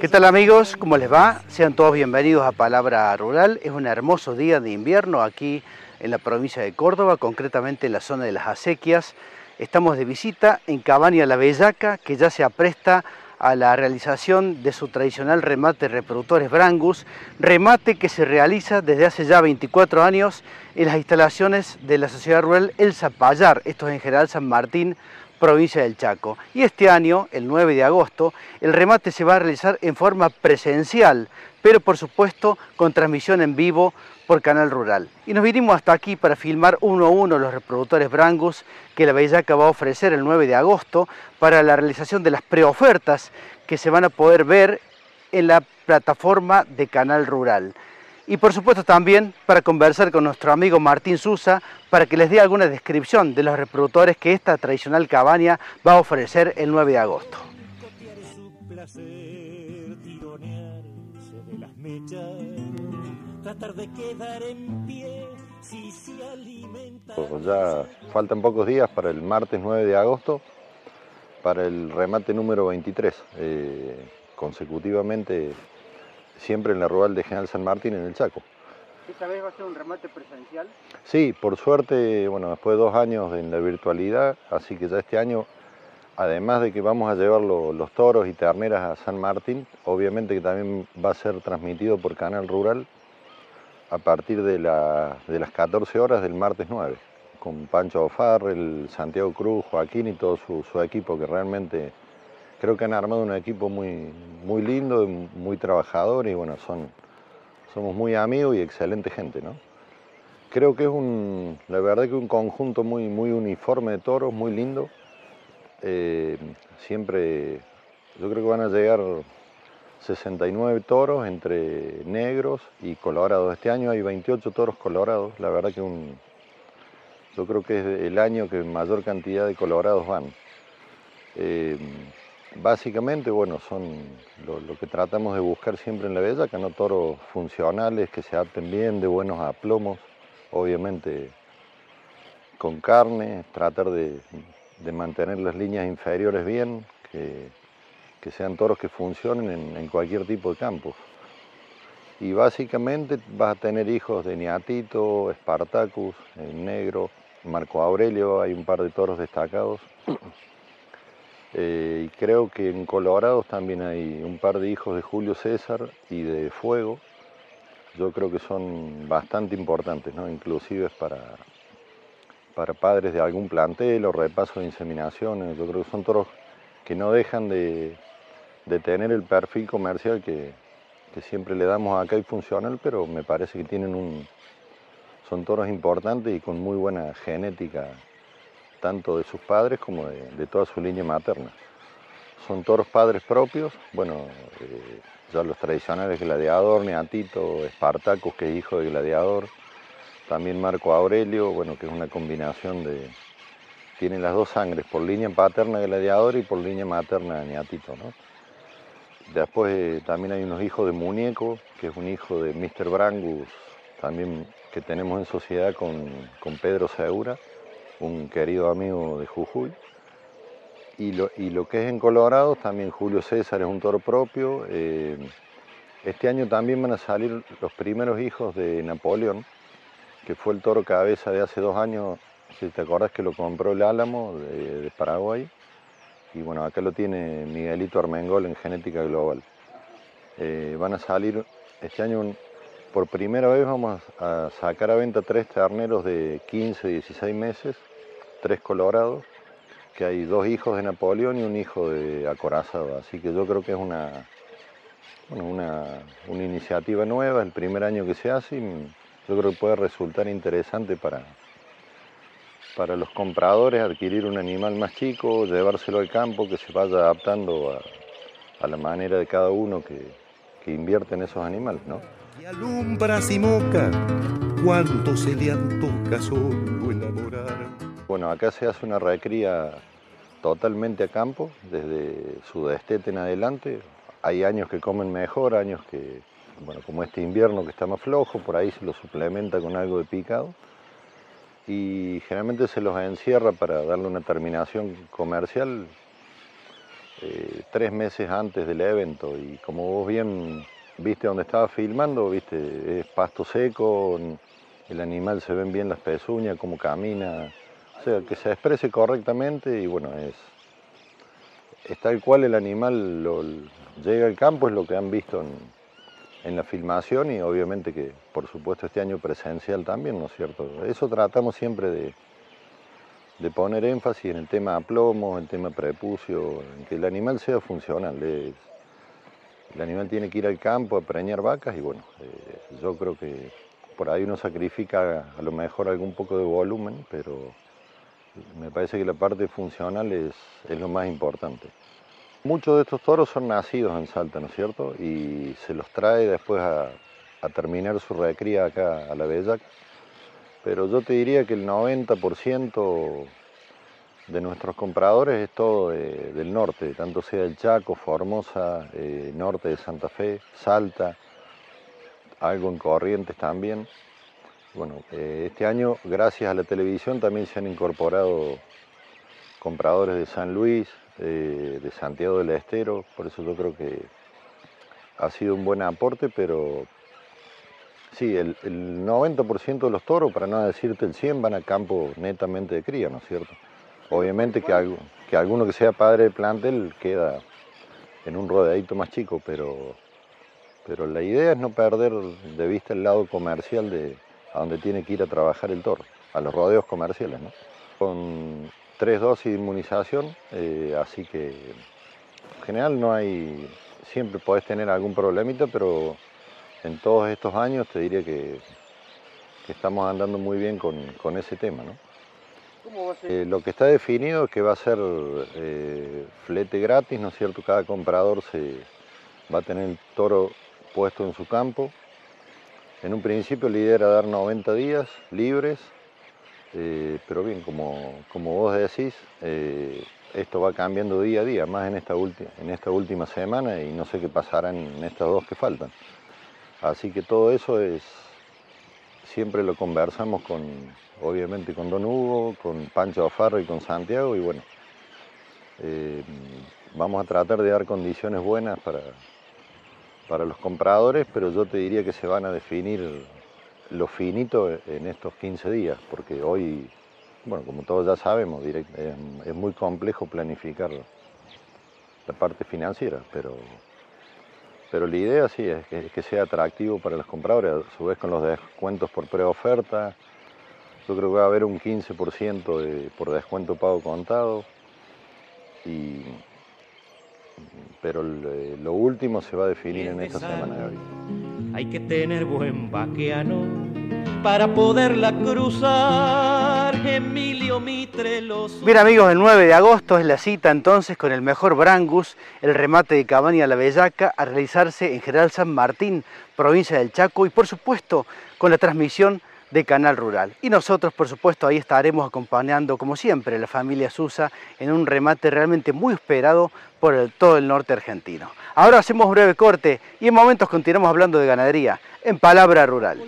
¿Qué tal amigos? ¿Cómo les va? Sean todos bienvenidos a Palabra Rural. Es un hermoso día de invierno aquí en la provincia de Córdoba, concretamente en la zona de las acequias. Estamos de visita en Cabaña La Bellaca, que ya se apresta a la realización de su tradicional remate reproductores Brangus, remate que se realiza desde hace ya 24 años en las instalaciones de la Sociedad Rural El Zapallar, esto es en General San Martín, provincia del Chaco. Y este año, el 9 de agosto, el remate se va a realizar en forma presencial, pero por supuesto con transmisión en vivo por Canal Rural. Y nos vinimos hasta aquí para filmar uno a uno los reproductores Brangus que la Bellaca va a ofrecer el 9 de agosto para la realización de las preofertas que se van a poder ver en la plataforma de Canal Rural. Y por supuesto también para conversar con nuestro amigo Martín Susa para que les dé alguna descripción de los reproductores que esta tradicional cabaña va a ofrecer el 9 de agosto. Ya faltan pocos días para el martes 9 de agosto, para el remate número 23, eh, consecutivamente siempre en la rural de General San Martín en el Chaco. ¿Esta vez va a ser un remate presencial? Sí, por suerte, bueno, después de dos años en la virtualidad, así que ya este año, además de que vamos a llevar los toros y terneras a San Martín, obviamente que también va a ser transmitido por Canal Rural a partir de, las 14 horas del martes 9, con Pancho Ofar, el Santiago Cruz, Joaquín y todo su, su equipo que realmente creo que han armado un equipo muy, muy lindo, muy trabajador y bueno, son, somos muy amigos y excelente gente, ¿no? Creo que es un, la verdad que un conjunto muy, muy uniforme de toros, muy lindo. Eh, siempre, yo creo que van a llegar 69 toros entre negros y colorados. Este año hay 28 toros colorados, la verdad que un, yo creo que es el año que mayor cantidad de colorados van. Eh, Básicamente, bueno, son lo, que tratamos de buscar siempre en la bella, que no toros funcionales, que se adapten bien, de buenos aplomos, obviamente con carne, tratar de, mantener las líneas inferiores bien, que, sean toros que funcionen en, cualquier tipo de campo. Y básicamente vas a tener hijos de Niatito, Spartacus, Negro, Marco Aurelio, hay un par de toros destacados. Eh, y creo que en Colorado también hay un par de hijos de Julio César y de Fuego. Yo creo que son bastante importantes, ¿no? inclusive para, para padres de algún plantel o repaso de inseminaciones. Yo creo que son toros que no dejan de, tener el perfil comercial que, que, siempre le damos acá y funcional, pero me parece que tienen un, son toros importantes y con muy buena genética tanto de sus padres como de, toda su línea materna. Son toros padres propios, bueno, eh, ya los tradicionales Gladiador, Neatito, Espartacus, que es hijo de Gladiador, también Marco Aurelio, bueno, que es una combinación de... Tienen las dos sangres, por línea paterna Gladiador y por línea materna Neatito, ¿no? Después eh, también hay unos hijos de Muñeco, que es un hijo de Mr. Brangus, también que tenemos en sociedad con, con Pedro Segura un querido amigo de Jujuy. Y lo, y lo, que es en Colorado, también Julio César es un toro propio. Eh, este año también van a salir los primeros hijos de Napoleón, que fue el toro cabeza de hace dos años, si te acordás que lo compró el Álamo de, Paraguay. Y bueno, acá lo tiene Miguelito Armengol en Genética Global. Eh, van a salir este año por primera vez vamos a sacar a venta tres terneros de 15, 16 meses tres colorados, que hay dos hijos de Napoleón y un hijo de Acorazado. Así que yo creo que es una, una, iniciativa nueva, el primer año que se hace y yo creo que puede resultar interesante para, para los compradores adquirir un animal más chico, llevárselo al campo, que se vaya adaptando a, la manera de cada uno que, que invierte en esos animales. ¿no? Y alumbra moca, cuánto se le antoja solo enamorar. Bueno, acá se hace una recría totalmente a campo, desde su destete en adelante. Hay años que comen mejor, años que, bueno, como este invierno que está más flojo, por ahí se lo suplementa con algo de picado. Y generalmente se los encierra para darle una terminación comercial eh, tres meses antes del evento y como vos bien viste donde estaba filmando, viste, es pasto seco, el animal se ven bien las pezuñas, cómo camina, o sea, que se exprese correctamente y bueno, es, es tal cual el animal llega al campo, es lo que han visto en, la filmación y obviamente que por supuesto este año presencial también, ¿no es cierto? Eso tratamos siempre de, de poner énfasis en el tema aplomo, el tema prepucio, en que el animal sea funcional. el animal tiene que ir al campo a preñar vacas y bueno, eh, yo creo que por ahí uno sacrifica a lo mejor algún poco de volumen, pero me parece que la parte funcional es, lo más importante. Muchos de estos toros son nacidos en Salta, ¿no es cierto? Y se los trae después a, terminar su recría acá a la Bellac. Pero yo te diría que el 90% de nuestros compradores es todo del norte, tanto sea el Chaco, Formosa, eh, norte de Santa Fe, Salta, algo en Corrientes también. Bueno, eh, este año, gracias a la televisión, también se han incorporado compradores de San Luis, eh, de Santiago del Estero, por eso yo creo que ha sido un buen aporte, pero sí, el, 90% de los toros, para no decirte el 100, van a campo netamente de cría, ¿no es cierto? Obviamente que, que alguno que sea padre de plantel queda en un rodeadito más chico, pero, pero la idea es no perder de vista el lado comercial de, a donde tiene que ir a trabajar el toro, a los rodeos comerciales. ¿no? Con tres dosis de inmunización, eh, así que en general no hay, siempre podés tener algún problemita, pero en todos estos años te diría que, estamos andando muy bien con, ese tema. ¿no? Eh, lo que está definido es que va a ser eh, flete gratis, ¿no es cierto? Cada comprador se va a tener el toro puesto en su campo, en un principio la idea era dar 90 días libres, eh, pero bien, como, como vos decís, eh, esto va cambiando día a día, más en esta, en esta última semana y no sé qué pasará en estas dos que faltan. Así que todo eso es, siempre lo conversamos con, obviamente con Don Hugo, con Pancho Afarro y con Santiago y bueno, eh, vamos a tratar de dar condiciones buenas para, para los compradores, pero yo te diría que se van a definir lo finito en estos 15 días, porque hoy, bueno, como todos ya sabemos, es muy complejo planificar la parte financiera, pero, pero la idea sí es que, sea atractivo para los compradores, a su vez con los descuentos por preoferta, yo creo que va a haber un 15% de, por descuento pago contado y pero eh, lo último se va a definir en esta semana de hoy. Hay que tener buen vaqueano para poderla cruzar. Emilio Mitre los. Bien amigos, el 9 de agosto es la cita entonces con el mejor Brangus, el remate de Cabaña La Bellaca, a realizarse en General San Martín, provincia del Chaco, y por supuesto con la transmisión de Canal Rural. Y nosotros, por supuesto, ahí estaremos acompañando, como siempre, la familia Susa en un remate realmente muy esperado por todo el norte argentino. Ahora hacemos un breve corte y en momentos continuamos hablando de ganadería en Palabra Rural.